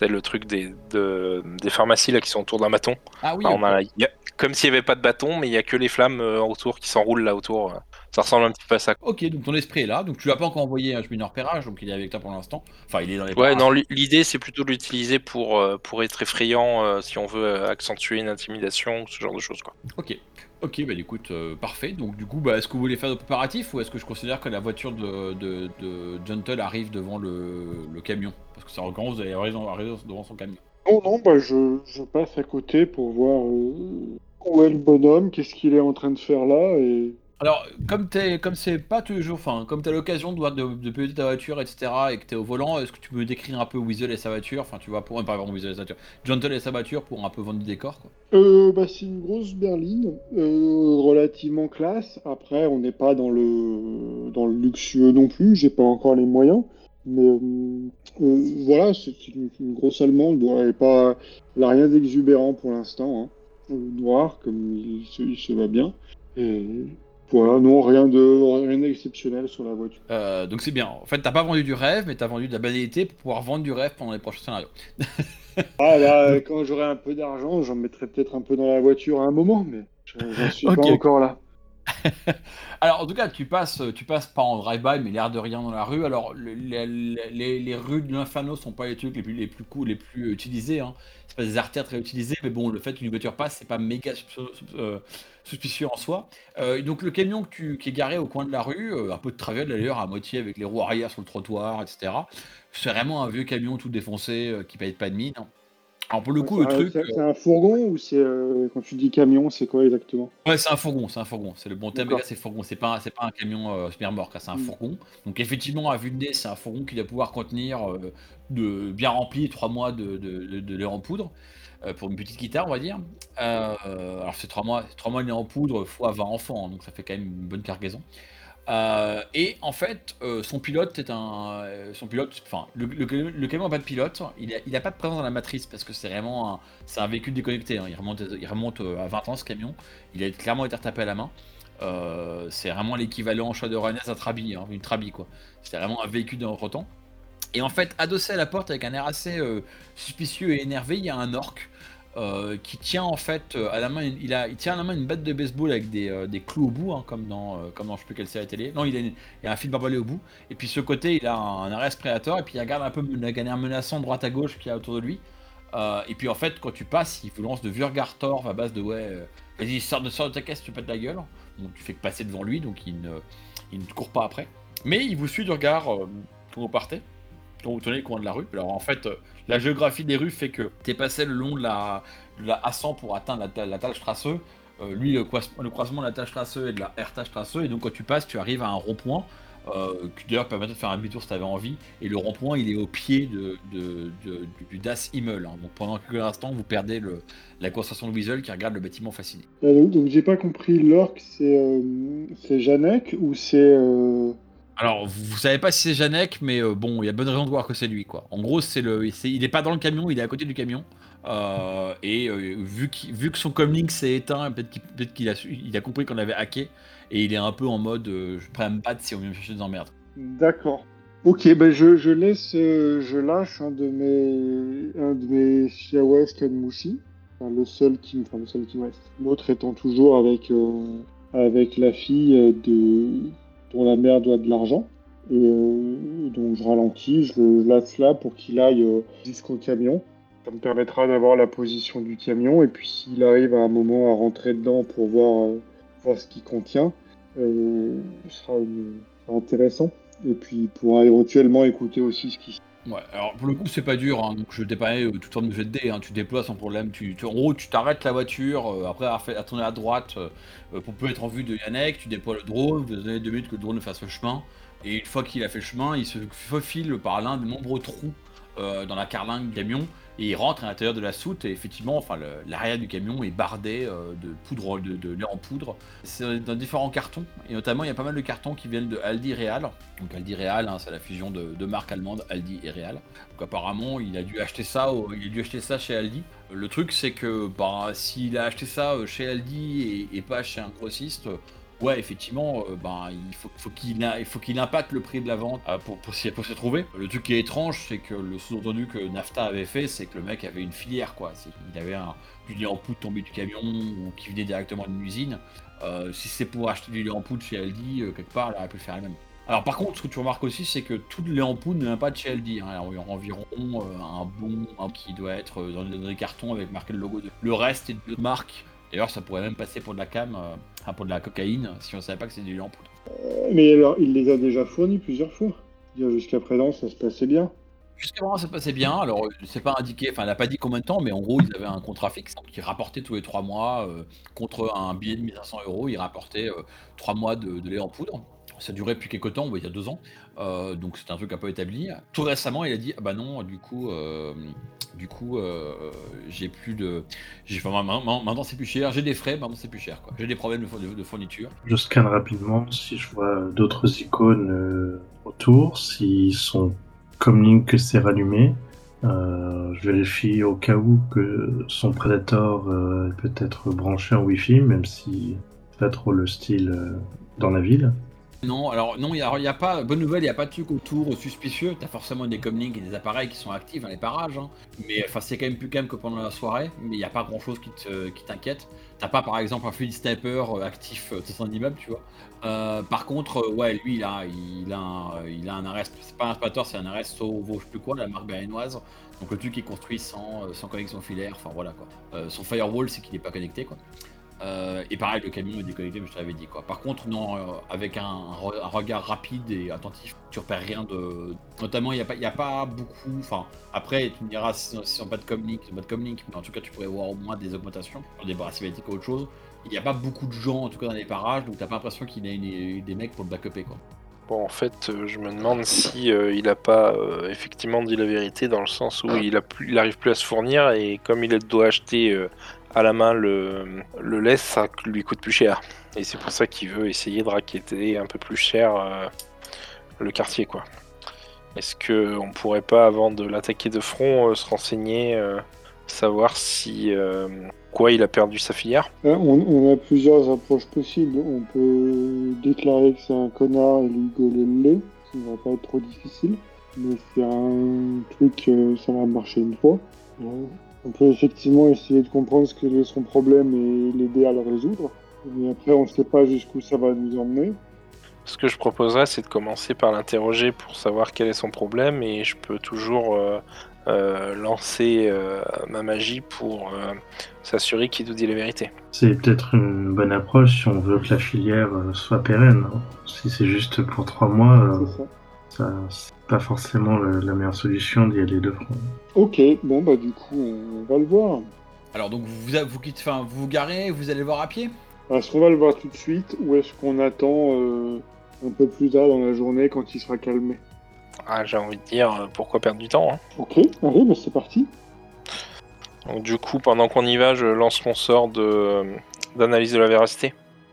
c'est le truc des, de- des pharmacies là, qui sont autour d'un bâton. Ah oui, Enfin, on ok. a- il y a- comme s'il n'y avait pas de bâton, mais il y a que les flammes euh, autour qui s'enroulent là autour. Ça ressemble un petit peu à ça. Ok, donc ton esprit est là, donc tu l'as pas encore envoyé un chemin repérage, donc il est avec toi pour l'instant. Enfin, il est dans les Ouais, parages. non, l'i- l'idée c'est plutôt de l'utiliser pour, euh, pour être effrayant euh, si on veut euh, accentuer une intimidation, ce genre de choses. Quoi. Ok, ok, bah écoute, euh, parfait. Donc du coup, bah, est-ce que vous voulez faire de préparatifs ou est-ce que je considère que la voiture de, de, de Gentle arrive devant le, camion? Parce que c'est en vous allez arriver devant son camion. Non, non, bah je, je passe à côté pour voir euh, où est le bonhomme, qu'est-ce qu'il est en train de faire là, et Alors, comme t'es, comme c'est pas tous comme t'as l'occasion de, piloter ta voiture, etc., et que t'es au volant, est-ce que tu peux décrire un peu Weasel et sa voiture Enfin, tu vois, pour, euh, pardon, Weasel et sa voiture, Gentle et sa voiture pour un peu vendre du décor, quoi. Euh, bah, c'est une grosse berline, euh, relativement classe. Après, on n'est pas dans le, dans le luxueux non plus, j'ai pas encore les moyens. Mais euh, euh, voilà, c'est une, grosse allemande. Elle est pas, elle a rien d'exubérant pour l'instant. Hein. Noir, comme il se, il se va bien. Et voilà, non, rien de rien d'exceptionnel sur la voiture. Euh, donc c'est bien. En fait, t'as pas vendu du rêve, mais t'as vendu de la banalité pour pouvoir vendre du rêve pendant les prochains scénarios. Ah, là, quand j'aurai un peu d'argent, j'en mettrai peut-être un peu dans la voiture à un moment, mais j'en suis pas encore là. Alors, en tout cas, tu passes, tu passes pas en drive-by, mais l'air de rien dans la rue. Alors, le- les, les- les rues de l'Inferno sont pas les trucs les plus, les plus cool, les plus utilisés. Hein. C'est pas des artères très utilisées, mais bon, le fait qu'une voiture passe, c'est pas méga euh, suspicieux en soi. Euh, donc, le camion qui est garé au coin de la rue, euh, un peu de travel d'ailleurs, à moitié avec les roues arrière sur le trottoir, etc. C'est vraiment un vieux camion tout défoncé qui paye pas de mine. Alors, pour le coup, le truc. C'est c'est un fourgon ou c'est euh, quand tu dis camion, c'est quoi exactement? Ouais, c'est un fourgon, c'est un fourgon. C'est le bon thème, c'est fourgon. C'est pas, pas un camion euh, hein, c'est un Mm. fourgon. Donc effectivement, à vue de nez, c'est un fourgon qui doit pouvoir contenir euh, de bien rempli trois mois de, de, de, de lait en poudre euh, pour une petite guitare, on va dire. Euh, alors c'est trois mois, trois mois de lait en poudre fois 20 enfants, hein, donc ça fait quand même une bonne cargaison. Euh, et en fait, euh, son pilote est un, euh, son pilote, enfin, le, camion n'a pas de pilote. Il a, il a pas de présence dans la matrice parce que c'est vraiment, un, un véhicule déconnecté. hein. Il remonte, il remonte à 20 ans ce camion. Il a clairement été retapé à la main. C'est vraiment l'équivalent en choix de Rennes à Trabi, hein, une Trabi quoi. C'est vraiment un véhicule d'un temps. Et en fait, adossé à la porte avec un air assez suspicieux et énervé, il y a un orc euh, qui tient en fait euh, à la main, il, a, il tient à la main une batte de baseball avec des, euh, des clous au bout, hein, comme dans, euh, comme dans je sais plus quelle série télé. Non, il a, a un fil barbelé au bout. Et puis ce côté, il a un, un arrest et puis il regarde un peu un air menaçant droite à gauche qu'il y a autour de lui. Et puis en fait, quand tu passes, il vous lance de vieux regards torts à base de ouais, vas-y, sors de, ta caisse, tu pètes la gueule. Donc tu fais que passer devant lui, donc il ne, il ne court pas après. Mais il vous suit du regard quand vous partez, quand vous tenez le coin de la rue. Alors en fait, euh, la géographie des rues fait que tu es passé le long de la, de la A100 pour atteindre la, la Talstrasse. Euh, lui, le, croise- le croisement de la Talstrasse et de la Strasse. Et donc quand tu passes, tu arrives à un rond-point. Euh, qui d'ailleurs permet de faire un demi-tour si tu avais envie. Et le rond-point, il est au pied de, du Das Himmel. hein. Donc pendant quelques instants, vous perdez la concentration de Weasel qui regarde le bâtiment fasciné. Donc, donc j'ai pas compris, l'orc c'est Janek ou c'est. Alors, vous, savez pas si c'est Janek, mais euh, bon, il y a bonne raison de voir que c'est lui, quoi. En gros, c'est le, il est pas dans le camion, il est à côté du camion. Euh, et euh, vu, vu que son comlink s'est éteint, peut-être qu'il a, il a compris qu'on avait hacké, et il est un peu en mode, je prêt à me si on vient me chercher des emmerdes. D'accord. Ok, ben je, laisse, je lâche un de mes, un de mes Kanmushi. Enfin, le seul qui, enfin, le seul qui me reste. L'autre étant toujours avec, avec la fille de, dont la mère doit de l'argent. Et euh, donc je ralentis, je le laisse là pour qu'il aille euh, jusqu'au camion. Ça me permettra d'avoir la position du camion. Et puis s'il arrive à un moment à rentrer dedans pour voir, euh, voir ce qu'il contient, ce sera, une- ce sera intéressant. Et puis il pourra éventuellement écouter aussi ce qui Alors pour le coup, c'est pas dur, hein, donc je dépanne euh, toute forme de jet de dés, hein, tu déploies sans problème. Tu, tu- en gros, tu t'arrêtes la voiture, euh, après avoir fait à tourner à droite euh, euh, pour peut être en vue de Yannick, tu déploies le drone, vous donnez deux minutes que le drone fasse le chemin, et une fois qu'il a fait le chemin, il se faufile par l'un des nombreux trous dans la carlingue du camion, et il rentre à l'intérieur de la soute, et effectivement, enfin, l'arrière du camion est bardé euh, de poudre, de, de lait en poudre. C'est dans différents cartons, et notamment, il y a pas mal de cartons qui viennent de Aldi Real. Donc Aldi Real, hein, c'est la fusion de, de marques allemandes, Aldi et Real. Donc apparemment, il a dû acheter ça, il a dû acheter ça chez Aldi. Le truc, c'est que bah, s'il a acheté ça euh, chez Aldi et, et pas chez un grossiste, ouais, effectivement, euh, ben, il faut, qu'il il impacte le prix de la vente euh, pour, pour, s'y trouver. Le truc qui est étrange, c'est que le sous-entendu que NAFTA avait fait, c'est que le mec avait une filière, quoi. Qu'il avait du lait en poudre tombé du camion ou qui venait directement d'une usine. Euh, si c'est pour acheter du lait en poudre chez Aldi, quelque part, il aurait pu faire la même. Alors par contre, ce que tu remarques aussi, c'est que tout le lait en poudre ne vient pas de chez Aldi. hein. Il y a environ un bon qui doit être dans, des cartons avec marqué le logo. De... Le reste est de marque. D'ailleurs, ça pourrait même passer pour de la cam, enfin, pour de la cocaïne, si on savait pas que c'est du lait en poudre. Mais alors, il les a déjà fournis plusieurs fois. Jusqu'à présent, ça se passait bien. Jusqu'à maintenant, ça passait bien. Alors, euh, c'est pas indiqué, enfin, elle a pas dit combien de temps, mais en gros, ils avaient un contrat fixe qui rapportait tous les trois mois euh, contre un billet de 1500 euros. Ils rapportaient euh, trois mois de, de lait en poudre. Ça durait depuis quelques temps, il y a deux ans. Euh, donc, c'était un truc un peu établi. Tout récemment, il a dit Ah bah non, du coup, euh, du coup, euh, j'ai plus de. j'ai- Enfin, maintenant, c'est plus cher. J'ai des frais, maintenant, c'est plus cher. J'ai des problèmes de, four- de- de fourniture. Je scanne rapidement si je vois d'autres icônes autour, s'ils sont comme Link que c'est rallumé. Je vérifie au cas où que son Predator est peut-être branché en Wi-Fi, même si c'est pas trop le style dans la ville. Non, alors non, il a, pas, bonne nouvelle, il n'y a pas de truc autour suspicieux. T'as forcément des comlinks et des appareils qui sont actifs dans les parages. hein. Mais enfin, c'est quand même plus calme que pendant la soirée. Mais il n'y a pas grand chose qui te- qui t'inquiète. T'as pas par exemple un fluid sniper euh, actif euh, dans un immeuble, tu vois. Euh, par contre, ouais, lui, il a, il a, un, il a un arrest. C'est pas un aspirateur, c'est un arrest Sovo, je sais plus quoi, la marque berlinoise. Donc le truc est construit sans, sans connexion filaire. Enfin voilà quoi. Son firewall, c'est qu'il n'est pas connecté quoi. Euh, et pareil, le camion est déconnecté, mais je te l'avais dit quoi. Par contre, non, euh, avec un, un re- un regard rapide et attentif, tu repères rien de. Notamment, il n'y a, pas- y a pas beaucoup. Enfin, après, tu me diras si on pas de comlink, pas de comlink, mais en tout cas, tu pourrais voir au moins des augmentations des barres cinématiques ou autre chose. Il n'y a pas beaucoup de gens, en tout cas, dans les parages, donc t'as pas l'impression qu'il y a une- des mecs pour le backuper quoi. Bon, en fait, euh, je me demande si euh, il a pas euh, effectivement dit la vérité dans le sens où il a plus, il arrive plus à se fournir et comme il doit acheter euh, à la main le, le lait, ça lui coûte plus cher. Et c'est pour ça qu'il veut essayer de raqueter un peu plus cher euh, le quartier, quoi. Est-ce que on pourrait pas, avant de l'attaquer de front, euh, se renseigner, euh, savoir si quoi il a perdu sa filière? On, a plusieurs approches possibles. On peut déclarer que c'est un connard et lui gueuler le lait. Ça ne va pas être trop difficile. Mais c'est un truc, ça va marcher une fois. On peut effectivement essayer de comprendre ce que est son problème et l'aider à le résoudre. Mais après, on ne sait pas jusqu'où ça va nous emmener. Ce que je proposerais, c'est de commencer par l'interroger pour savoir quel est son problème et je peux toujours euh, euh, lancer euh, ma magie pour euh, s'assurer qu'il nous dit la vérité. C'est peut-être une bonne approche si on veut que la filière soit pérenne. hein. Si c'est juste pour trois mois, euh, C'est ça. Ça c'est pas forcément le- la meilleure solution d'y aller de front. Ok, bon bah du coup, on va le voir. Alors, donc, vous vous, vous, quittez, enfin, vous vous garez, vous allez le voir à pied? Est-ce qu'on va le voir tout de suite ou est-ce qu'on attend euh, un peu plus tard dans la journée quand il sera calmé? Ah, J'ai envie de dire, euh, pourquoi perdre du temps hein? Ok, allez, bah c'est parti. Donc du coup, pendant qu'on y va, je lance mon sort de euh, d'analyse de la véracité.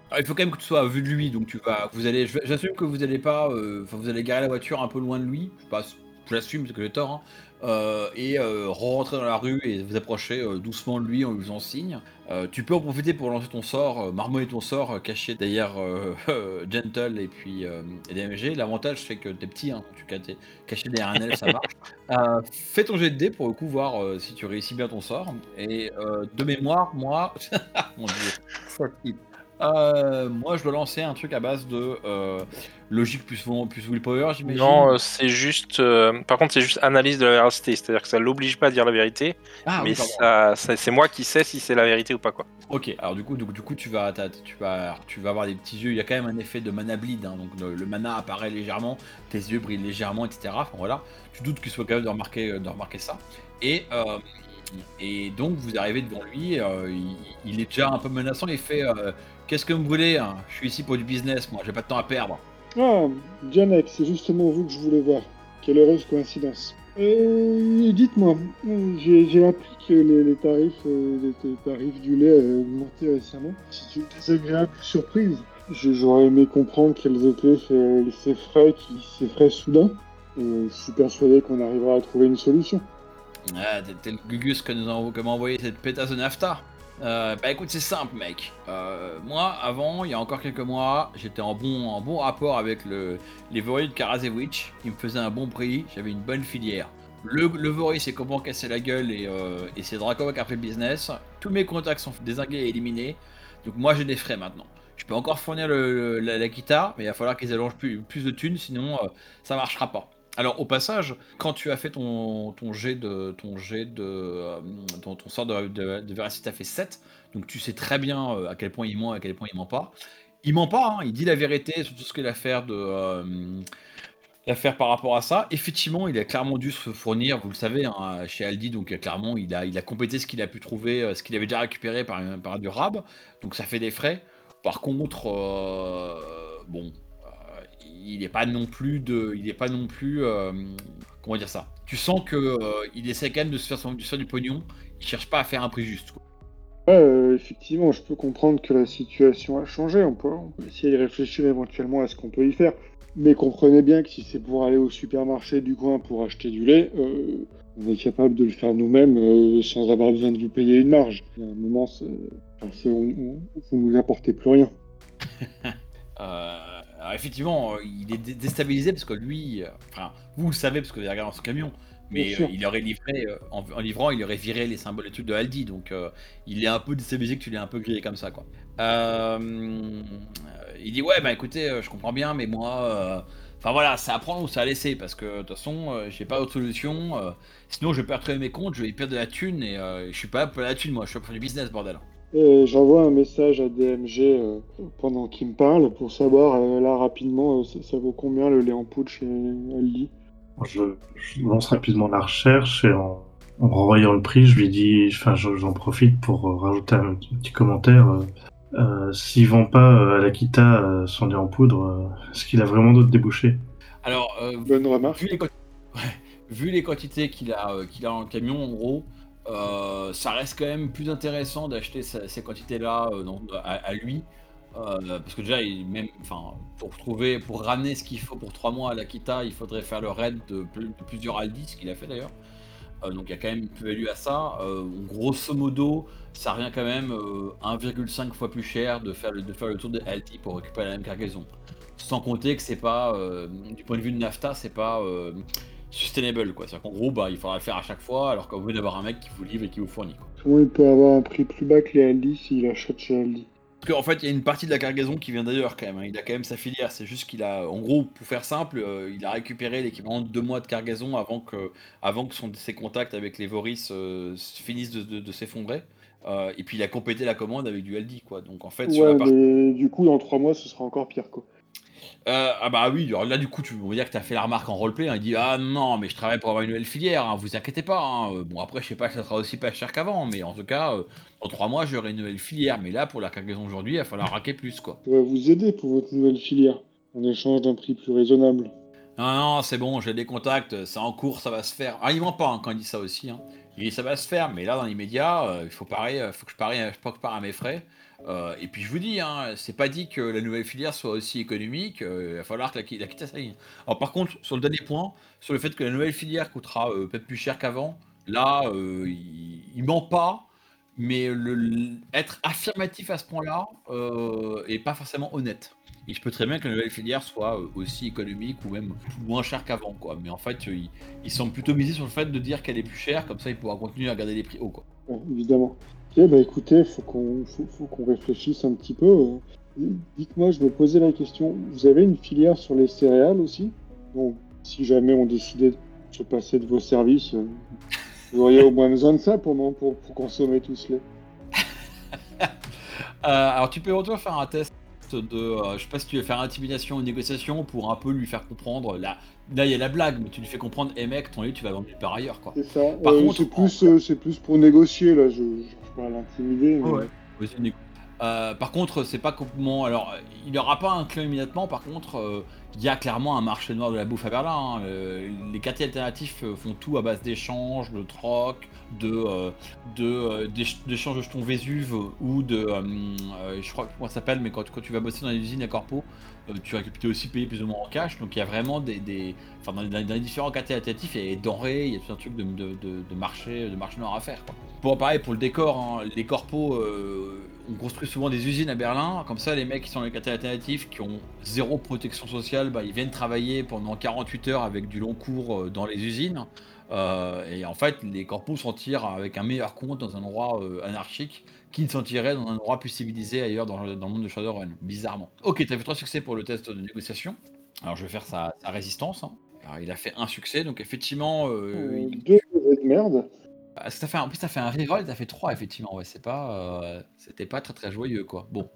Alors, il faut quand même que tu sois à vue de lui, donc tu vas, vous allez, je- j'assume que vous allez pas, euh, enfin vous allez garer la voiture un peu loin de lui. Je sais pas, j'assume parce que j'ai tort, hein, euh, et euh, rentrer dans la rue et vous approcher euh, doucement de lui en lui faisant signe. Euh, tu peux en profiter pour lancer ton sort, euh, marmonner ton sort euh, caché derrière euh, Gentle et puis euh, et DMG. L'avantage c'est que t'es petit, hein, tu t'es caché derrière un elfe, ça marche. Euh, fais ton jet de dés pour le coup voir euh, si tu réussis bien ton sort. Et euh, de mémoire, moi, mon dieu, ça. Euh, moi, je dois lancer un truc à base de euh, logique plus, plus willpower, j'imagine. Non, euh, c'est juste. euh, Par contre, c'est juste analyse de la véracité. C'est-à-dire que ça l'oblige pas à dire la vérité, ah, mais pardon. ça, ça- c'est moi qui sais si c'est la vérité ou pas quoi. Ok, alors du coup, du, du coup tu, vas, tu, vas, tu vas avoir des petits yeux. Il y a quand même un effet de mana bleed, hein, donc le, le mana apparaît légèrement, tes yeux brillent légèrement, etc. Enfin, voilà, tu doutes qu'il soit capable de remarquer, de remarquer ça. Et, et donc vous arrivez devant lui, il, il est déjà un peu menaçant. Il fait Qu'est-ce que vous voulez hein? Je suis ici pour du business, moi, j'ai pas de temps à perdre. Ah, Janek, c'est justement vous que je voulais voir. Quelle heureuse coïncidence. Euh, dites-moi, euh, j'ai appris que les, les tarifs, euh, les, les tarifs du lait avaient augmenté récemment. C'est une désagréable surprise. J'aurais aimé comprendre quels étaient ces, ces frais qui, ces frais soudains. Et je suis persuadé qu'on arrivera à trouver une solution. Ah, t'es- le Gugus que nous m'a envoyé cette pétasse de nafta. Euh, bah écoute, c'est simple, mec. Euh, moi, avant, il y a encore quelques mois, j'étais en bon, en bon rapport avec le, les Voris de Karasevich. Ils me faisaient un bon prix, j'avais une bonne filière. Le, le Voris s'est complètement cassé la gueule et, euh, et c'est Draco qui a fait le business. Tous mes contacts sont désingués et éliminés. Donc moi, j'ai des frais maintenant. Je peux encore fournir le, la guitare, mais il va falloir qu'ils allongent plus, plus de thunes, sinon euh, ça marchera pas. Alors au passage, quand tu as fait ton, ton jet de ton jet de euh, ton, sort de, de, de véracité a fait 7, donc tu sais très bien euh, à quel point il ment et à quel point il ment pas. Il ment pas, hein, il dit la vérité sur tout ce qu'il a à de euh, l'affaire par rapport à ça. Effectivement, il a clairement dû se fournir, vous le savez, hein, chez Aldi, donc euh, clairement il a il a complété ce qu'il a pu trouver, euh, ce qu'il avait déjà récupéré par, par du rab, donc ça fait des frais. Par contre, euh, bon, euh, il n'est pas non plus de, il est pas non plus, euh, comment dire ça? Tu sens que euh, il essaie quand même de se faire, son, de se faire du pognon. Il cherche pas à faire un prix juste. quoi. Ouais, euh, effectivement, je peux comprendre que la situation a changé. On peut, on peut essayer de réfléchir éventuellement à ce qu'on peut y faire. Mais comprenez bien que si c'est pour aller au supermarché du coin pour acheter du lait, euh, on est capable de le faire nous-mêmes euh, sans avoir besoin de vous payer une marge. Il y a un moment, c'est- enfin, c'est- on- on- vous nous apportez plus rien. Euh, alors effectivement, euh, il est dé- déstabilisé parce que lui, euh, enfin, vous le savez parce que vous avez regardé dans son camion, mais Bien sûr. euh, il aurait livré, euh, en, en livrant, il aurait viré les symboles et trucs de Aldi, donc euh, il est un peu déstabilisé que tu l'aies un peu grillé comme ça, quoi. Euh, euh, il dit ouais, bah écoutez, euh, je comprends bien, mais moi, euh, enfin voilà, c'est à prendre ou c'est à laisser parce que de toute façon, euh, j'ai pas d'autre solution. euh, sinon, je vais perdre mes comptes, je vais perdre de la thune et euh, je suis pas là pour la thune, moi, je suis là pour du business, bordel. Et j'envoie un message à DMG euh, pendant qu'il me parle pour savoir euh, là rapidement euh, ça, ça vaut combien le lait en poudre chez Aldi. Je, je lance rapidement la recherche et en, en renvoyant le prix, je lui dis, enfin, je- j'en profite pour euh, rajouter un petit commentaire. euh, euh, S'il vend pas euh, à l'Akita euh, son lait en poudre, euh, est-ce qu'il a vraiment d'autres débouchés? Alors, euh, Bonne remarque. vu les, ouais, vu les quantités qu'il a, euh, qu'il a le camion, en gros, euh, ça reste quand même plus intéressant d'acheter ce- ces quantités-là euh, à, lui. euh, parce que déjà, il, même, pour trouver, pour ramener ce qu'il faut pour trois mois à l'Akita, il faudrait faire le raid de, plus- de plusieurs Aldi, ce qu'il a fait d'ailleurs. Donc il y a quand même une plus-value à ça. Grosso modo, ça revient quand même euh, 1,5 fois plus cher de faire, le, de faire le tour de Aldi pour récupérer la même cargaison. Sans compter que c'est pas, du point de vue de NAFTA, c'est pas sustainable quoi. C'est-à-dire qu'en gros, bah, il faudra le faire à chaque fois, alors qu'on veut d'avoir un mec qui vous livre et qui vous fournit. Quoi. Comment il peut avoir un prix plus bas que les Aldi s'il achète chez Aldi Parce qu'en fait, il y a une partie de la cargaison qui vient d'ailleurs quand même. hein. Il a quand même sa filière. C'est juste qu'il a, en gros, pour faire simple, euh, il a récupéré l'équivalent de deux mois de cargaison avant que, avant que son, ses contacts avec les Voris euh, finissent de, de- de s'effondrer. Euh, et puis il a complété la commande avec du Aldi quoi. Donc en fait, sur la Ouais, partie mais du coup, dans trois mois, ce sera encore pire quoi. Euh, ah bah oui, alors là du coup tu veux dire que tu as fait la remarque en roleplay, hein, il dit ah non mais je travaille pour avoir une nouvelle filière, hein, vous inquiétez pas. hein. Euh, Bon après je sais pas que ça sera aussi pas cher qu'avant, mais en tout cas euh, dans trois mois j'aurai une nouvelle filière, mais là pour la cargaison aujourd'hui il va falloir raquer plus quoi. Vais vous aider pour votre nouvelle filière, en échange d'un prix plus raisonnable. Non non c'est bon, j'ai des contacts, c'est en cours, ça va se faire. Ah il ment pas hein, quand il dit ça aussi. Hein. Il dit ça va se faire, mais là dans l'immédiat, euh, il faut parer, euh, faut que je parie, faut que je pare à mes frais. Euh, et puis je vous dis, hein, c'est pas dit que la nouvelle filière soit aussi économique. euh, il va falloir que la, la quitte à. Alors par contre, sur le dernier point, sur le fait que la nouvelle filière coûtera euh, peut-être plus cher qu'avant, là, il, ment pas. Mais le, être affirmatif à ce point-là est pas forcément honnête. Et je peux très bien que la nouvelle filière soit aussi économique ou même moins chère qu'avant, quoi. Mais en fait, euh, il, il semble plutôt miser sur le fait de dire qu'elle est plus chère, comme ça il pourra continuer à garder les prix hauts, quoi. Évidemment. Ok, bah écoutez, faut qu'on faut, faut qu'on réfléchisse un petit peu. euh. Dites-moi, je me posais la question, vous avez une filière sur les céréales aussi? Si jamais on décidait de se passer de vos services, euh, vous auriez au moins besoin de ça pour, pour, pour consommer tout ce lait. Euh, alors tu peux retourner faire un test de, euh, je sais pas si tu veux faire intimidation ou négociation pour un peu lui faire comprendre. Là, là il y a la blague, mais tu lui fais comprendre, eh mec, ton lait tu vas vendre part ailleurs, quoi. C'est ça. Par Euh, contre, c'est plus, plus pour négocier, là, je pas l'intimider. mais- Ouais. Vas-y, négo. Euh, par contre, c'est pas complètement. Alors, il n'y aura pas un client immédiatement. Par contre, euh, il y a clairement un marché noir de la bouffe à Berlin. hein. Euh, les quartiers alternatifs font tout à base d'échanges, de troc, de euh, euh, d'échanges de jetons Vésuve ou de. euh, euh, je crois comment ça s'appelle, mais quand, quand tu vas bosser dans les usines à Corpo, tu vas tu es aussi payé plus ou moins en cash. Donc, il y a vraiment des. enfin, dans, les- différents quartiers alternatifs, il y a des denrées, il y a tout un truc de, marché, de noir à faire. Quoi. Pour pareil pour le décor, hein, les corpos, euh, on construit souvent des usines à Berlin. Comme ça, les mecs qui sont dans les quartiers alternatifs, qui ont zéro protection sociale, bah, ils viennent travailler pendant 48 heures avec du long cours euh, dans les usines. Euh, et en fait, les corpos s'en tirent avec un meilleur compte dans un endroit euh, anarchique qu'ils s'en tireraient dans un endroit plus civilisé ailleurs dans le, dans le monde de Shadowrun, bizarrement. Ok, t'as fait trois succès pour le test de négociation. Alors je vais faire sa, sa résistance. hein. Alors, il a fait un succès, donc effectivement, euh, Euh, il- deux de merde. ah, ça fait, en plus, ça fait un reroll, ça fait 3 effectivement. Ouais, c'est pas, euh, c'était pas très très joyeux quoi. Bon,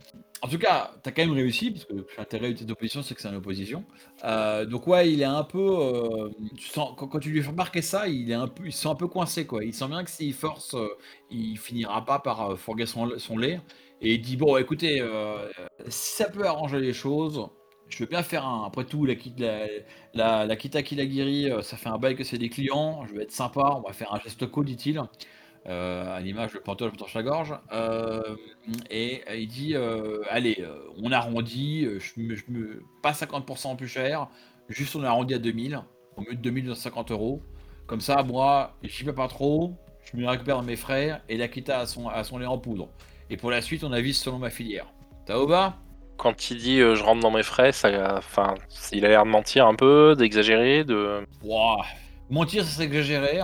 en tout cas, t'as quand même réussi parce que l'intérêt de cette opposition, c'est que c'est une opposition. Euh, donc ouais, il est un peu, euh, tu quand, tu lui fais remarquer ça, il est un peu, il se sent un peu coincé quoi. Il sent bien que s'il force, euh, il finira pas par euh, fourguer son, son lait. Et il dit bon, écoutez, euh, si ça peut arranger les choses. Je veux bien faire un. Après tout, la, Ki- la, la, la euh, ça fait un bail que c'est des clients. Je vais être sympa, on va faire un geste co, dit-il. Euh, à l'image de me torche la gorge. Euh, et il dit euh, Allez, on arrondit, je me, pas 50% plus cher, juste on arrondit à 2000, au mieux de 2250 euros. Comme ça, moi, j'y vais pas trop, je me récupère dans mes frais et la Kita a son, a son lait en poudre. Et pour la suite, on avise selon ma filière. Bas Quand il dit euh, je rentre dans mes frais, ça, enfin, il a l'air de mentir un peu, d'exagérer, de. Ouah, Mentir, ça serait exagéré.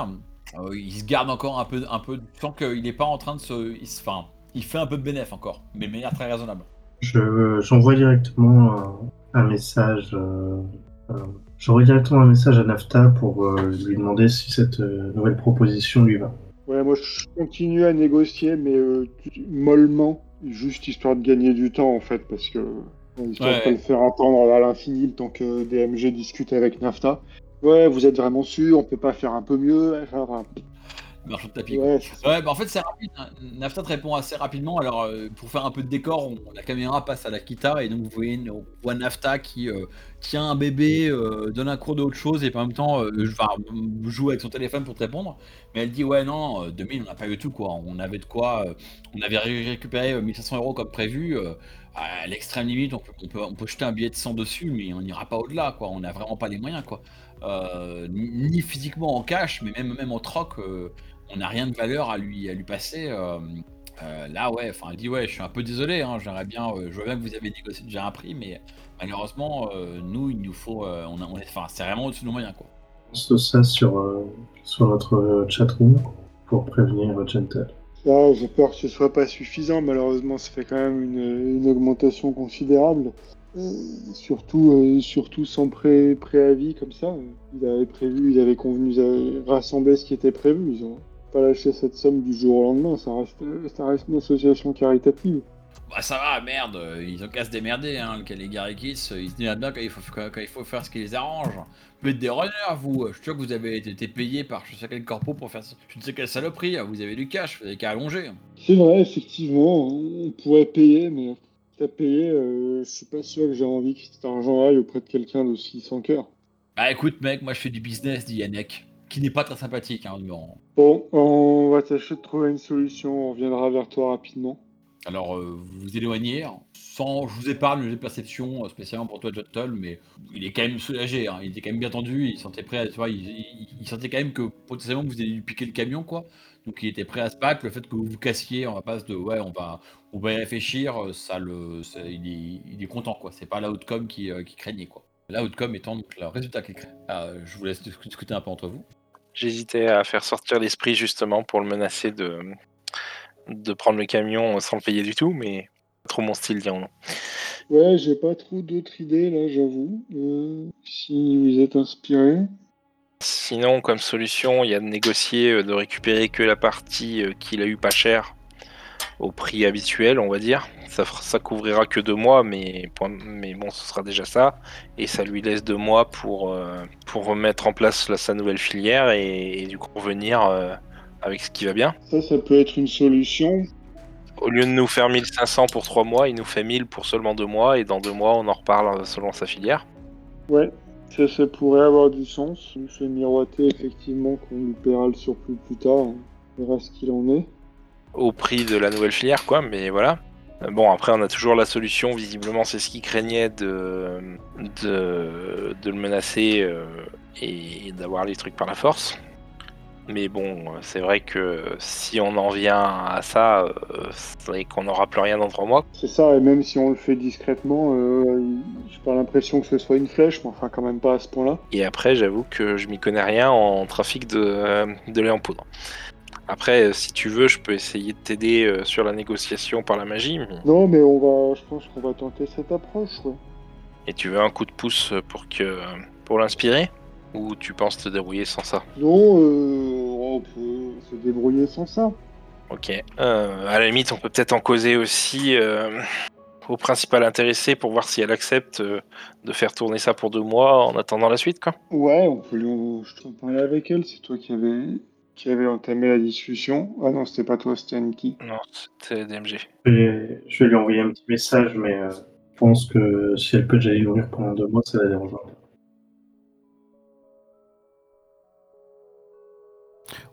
Euh, il se garde encore un peu, un peu. Sens qu'il n'est pas en train de se. Il, se- enfin, il fait un peu de bénéf encore, mais de manière très raisonnable. Je- J'envoie directement un, un message. euh, euh, J'envoie directement un message à Nafta pour euh, lui demander si cette euh, nouvelle proposition lui va. Ouais, moi je continue à négocier, mais euh, tu- mollement, juste histoire de gagner du temps en fait, parce que euh, histoire de Ouais. pas le faire attendre à l'infini le temps que DMG discute avec NAFTA. Ouais, vous êtes vraiment sûr, on peut pas faire un peu mieux enfin, Marchand de tapis. Ouais, bah en fait, c'est rapide. hein. Nafta te répond assez rapidement. Alors, euh, pour faire un peu de décor, on- la caméra passe à la Kita et donc vous voyez, on voit Nafta qui euh, tient un bébé, euh, donne un cours d'autre chose et en même temps euh, je- enfin, joue avec son téléphone pour te répondre. Mais elle dit Ouais, non, euh, 2000, on n'a pas eu tout quoi. On avait de quoi. euh, on avait ré- récupéré euh, 1500 euros comme prévu. euh, à l'extrême limite, on peut, on, peut, on peut jeter un billet de 100 dessus, mais on n'ira pas au-delà quoi. On n'a vraiment pas les moyens quoi. Euh, ni, ni physiquement en cash, mais même, même en troc. euh, on n'a rien de valeur à lui, à lui passer. euh, euh, là, ouais, enfin, elle dit, ouais, je suis un peu désolé, hein, j'aimerais bien, euh, je vois bien que vous avez négocié déjà un prix, mais malheureusement, euh, nous, il nous faut, euh, on, a- on est, enfin, c'est vraiment au-dessus de nos moyens, quoi. lance ça sur, euh, sur notre euh, chatroom pour prévenir Gentle. Ça, j'ai peur que ce soit pas suffisant, malheureusement, ça fait quand même une, une augmentation considérable. Euh, surtout, euh, surtout sans pré préavis comme ça. Ils avaient prévu, ils avaient convenu, ils avaient rassemblé ce qui était prévu. Ils ont pas lâché cette somme du jour au lendemain. Ça reste, ça reste une association caritative. Bah, ça va, merde, ils ont qu'à se démerder, hein, le- les ils se disent là-dedans quand il, faut, quand, quand il faut faire ce qui les arrange. Vous êtes des runners, vous, je suis sûr que vous avez été payé par je sais quel corpo pour faire je ne sais quelle saloperie, hein, vous avez du cash, vous avez qu'à allonger. C'est vrai, effectivement, on pourrait payer, mais à payer, euh, je suis pas sûr que j'ai envie que cet argent aille auprès de quelqu'un d'aussi sans cœur. Bah écoute, mec, moi je fais du business, dit Yannick. qui n'est pas très sympathique. Hein, non. Bon, on va tâcher de trouver une solution. On reviendra vers toi rapidement. Alors, euh, vous vous éloignez, hein, sans, je vous épargne le de perception, euh, spécialement pour toi, Jottle, mais il est quand même soulagé, hein, il était quand même bien tendu, il sentait prêt tu vois, il, sentait quand même que potentiellement vous allez lui piquer le camion, quoi. Donc il était prêt à se battre, le fait que vous vous cassiez, on va pas se de, ouais, on va, on va y réfléchir, euh, ça il, est, content, quoi. C'est pas l'outcome qui, euh, qui craignait, quoi. L'outcome étant donc le résultat qu'il craignait. Ah, je vous laisse dis- discuter un peu entre vous. J'hésitais à faire sortir l'esprit justement pour le menacer de, de prendre le camion sans le payer du tout, mais trop mon style, dirons-nous. Ouais, j'ai pas trop d'autres idées là, j'avoue. Euh, si vous êtes inspiré. Sinon, comme solution, il y a de négocier, euh, de récupérer que la partie euh, qu'il a eu pas cher au prix habituel, on va dire. Ça, ça couvrira que deux mois, mais, bon, ce sera déjà ça. Et ça lui laisse deux mois pour, euh, pour remettre en place la- sa nouvelle filière et, et du coup revenir euh, avec ce qui va bien. Ça, ça peut être une solution. Au lieu de nous faire 1500 pour trois mois, il nous fait 1000 pour seulement deux mois, et dans deux mois, on en reparle euh, selon sa filière. Ouais, ça, ça pourrait avoir du sens. Il nous fait miroiter effectivement qu'on lui paiera le surplus plus tard. On verra ce qu'il en est. au prix de la nouvelle filière, quoi, mais voilà. Euh, Bon, après, on a toujours la solution, visiblement, c'est ce qui craignait de, de, de le menacer euh, et d'avoir les trucs par la force. Mais bon, euh, c'est vrai que si on en vient à ça, euh, c'est vrai qu'on n'aura plus rien dans trois mois. C'est ça, et même si on le fait discrètement, euh, j'ai pas l'impression que ce soit une flèche, mais enfin quand même pas à ce point-là. Et après, j'avoue que je m'y connais rien en trafic de, euh, de lait en poudre. Après, si tu veux, je peux essayer de t'aider sur la négociation par la magie. mais- Non, mais on va, je pense qu'on va tenter cette approche, ouais. Et tu veux un coup de pouce pour que pour l'inspirer? Ou tu penses te débrouiller sans ça Non, euh, on peut se débrouiller sans ça. Ok. Euh, à la limite, on peut peut-être en causer aussi euh, au principal intéressé pour voir si elle accepte euh, de faire tourner ça pour deux mois en attendant la suite, quoi. Ouais, on peut lui, je t'en parlais avec elle, c'est toi qui avais, qui avait entamé la discussion. Ah non, c'était pas toi, c'était Aniki. Non, c'était DMG. Je vais, je vais lui envoyer un petit message, mais euh, je pense que si elle peut déjà y ouvrir pendant deux mois, ça la dérangera. pas.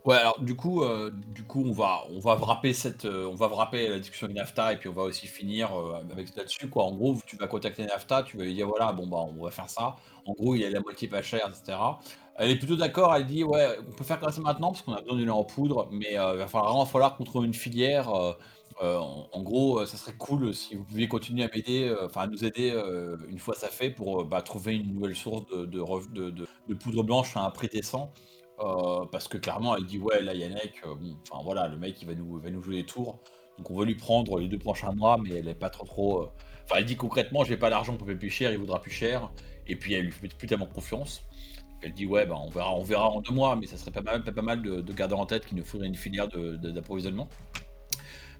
Ouais, alors du coup, euh, du coup, on va, on va wrapper cette, euh, on va la discussion avec NAFTA et puis on va aussi finir euh, avec là-dessus quoi. En gros, tu vas contacter NAFTA, tu vas lui dire voilà, bon bah on va faire ça. En gros, il est la moitié pas cher, etc. Elle est plutôt d'accord. Elle dit ouais, on peut faire comme ça maintenant parce qu'on a besoin du lait en poudre, mais il va falloir vraiment falloir qu'on trouve une filière. en, gros, ça serait cool si vous pouviez continuer à m'aider, enfin à nous aider une fois ça fait pour bah, trouver une nouvelle source de- de poudre blanche à un prix décent. Euh, parce que clairement, elle dit ouais, là Yannick, euh, voilà, le mec il va nous, va nous jouer des tours, donc on va lui prendre les deux prochains mois, mais elle est pas trop trop. euh, Enfin, elle dit concrètement, j'ai pas l'argent pour payer plus cher, il voudra plus cher, et puis elle lui fait plus tellement confiance. Elle dit ouais, ben on verra, on verra en deux mois, mais ça serait pas mal, pas, mal de, de garder en tête qu'il nous faudrait une filière d'approvisionnement.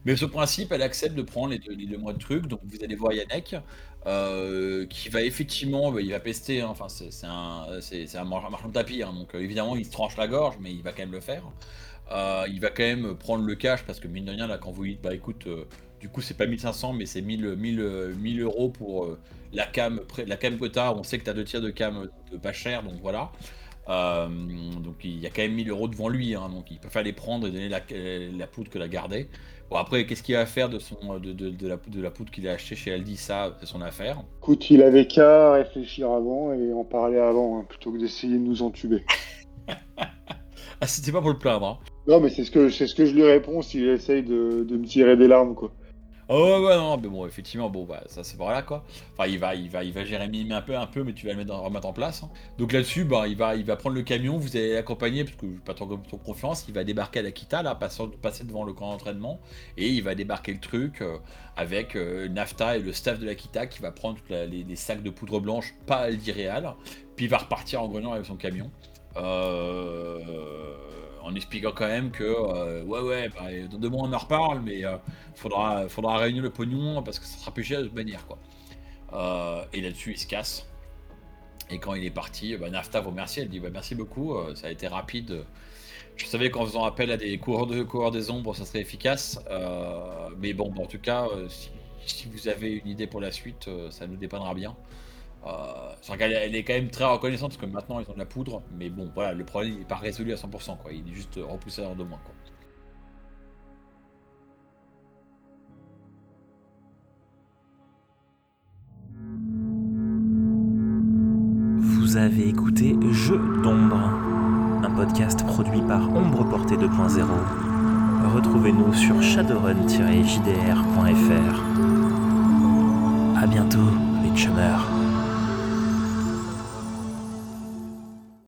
Mais ce principe, elle accepte de prendre les deux, mois de trucs. Donc vous allez voir Yannick, euh, qui va effectivement, bah, il va pester. hein. Enfin, c'est un, marchand de tapis. hein. Donc euh, évidemment, il se tranche la gorge, mais il va quand même le faire. Euh, il va quand même prendre le cash parce que mine de rien, là, quand vous dites, bah écoute, du coup, c'est pas 1500, mais c'est 1000, 1000, euh, 1000 euros pour la cam, la cam que t'as. On sait que t'as deux tiers de cam de pas cher, donc voilà. Donc il y a quand même 1000 euros devant lui, hein, donc il peut faire les prendre et donner la poudre que la garder. Bon après, qu'est-ce qu'il va faire de, son, de, de, de la, de la poudre qu'il a acheté chez Aldi? Ça, c'est son affaire. Écoute, il avait qu'à réfléchir avant et en parler avant, hein, plutôt que d'essayer de nous entuber. Ah, c'était pas pour le plaindre. Hein. Non, mais c'est ce que c'est ce que je lui réponds s'il essaye de, de me tirer des larmes, quoi. Oh ouais, ouais, non, mais bon, effectivement, bon, bah, ça c'est voilà quoi. Enfin, il va, il va, il va gérer un peu, un peu, mais tu vas le mettre en, remettre en place. hein. Donc là-dessus, bah, il va, il va prendre le camion, vous allez l'accompagner, parce que pas trop, confiance. Il va débarquer à l'Akita, là, passer, devant le camp d'entraînement, et il va débarquer le truc euh, avec euh, Nafta et le staff de l'Akita qui va prendre les, sacs de poudre blanche, pas Aldi Réal, puis il va repartir en grognant avec son camion. Euh, en expliquant quand même que euh, ouais ouais bah, dans deux mois on en reparle mais euh, faudra, faudra réunir le pognon parce que ça sera plus cher de manière quoi. Euh, et là-dessus il se casse. Et quand il est parti, bah, Nafta vous remercie, elle dit bah, merci beaucoup, ça a été rapide. Je savais qu'en faisant appel à des coureurs, de, coureurs des ombres, ça serait efficace. Mais bon, en tout cas, si, si vous avez une idée pour la suite, ça nous dépendra bien. Euh, elle est quand même très reconnaissante parce que maintenant ils ont de la poudre, mais bon, voilà, le problème n'est pas résolu à 100%, quoi. Il est juste repoussé à de moins, quoi. Vous avez écouté Jeu d'ombre, un podcast produit par Ombre Portée 2.0. Retrouvez-nous sur shadowrun-jdr.fr. À bientôt, les chumeurs.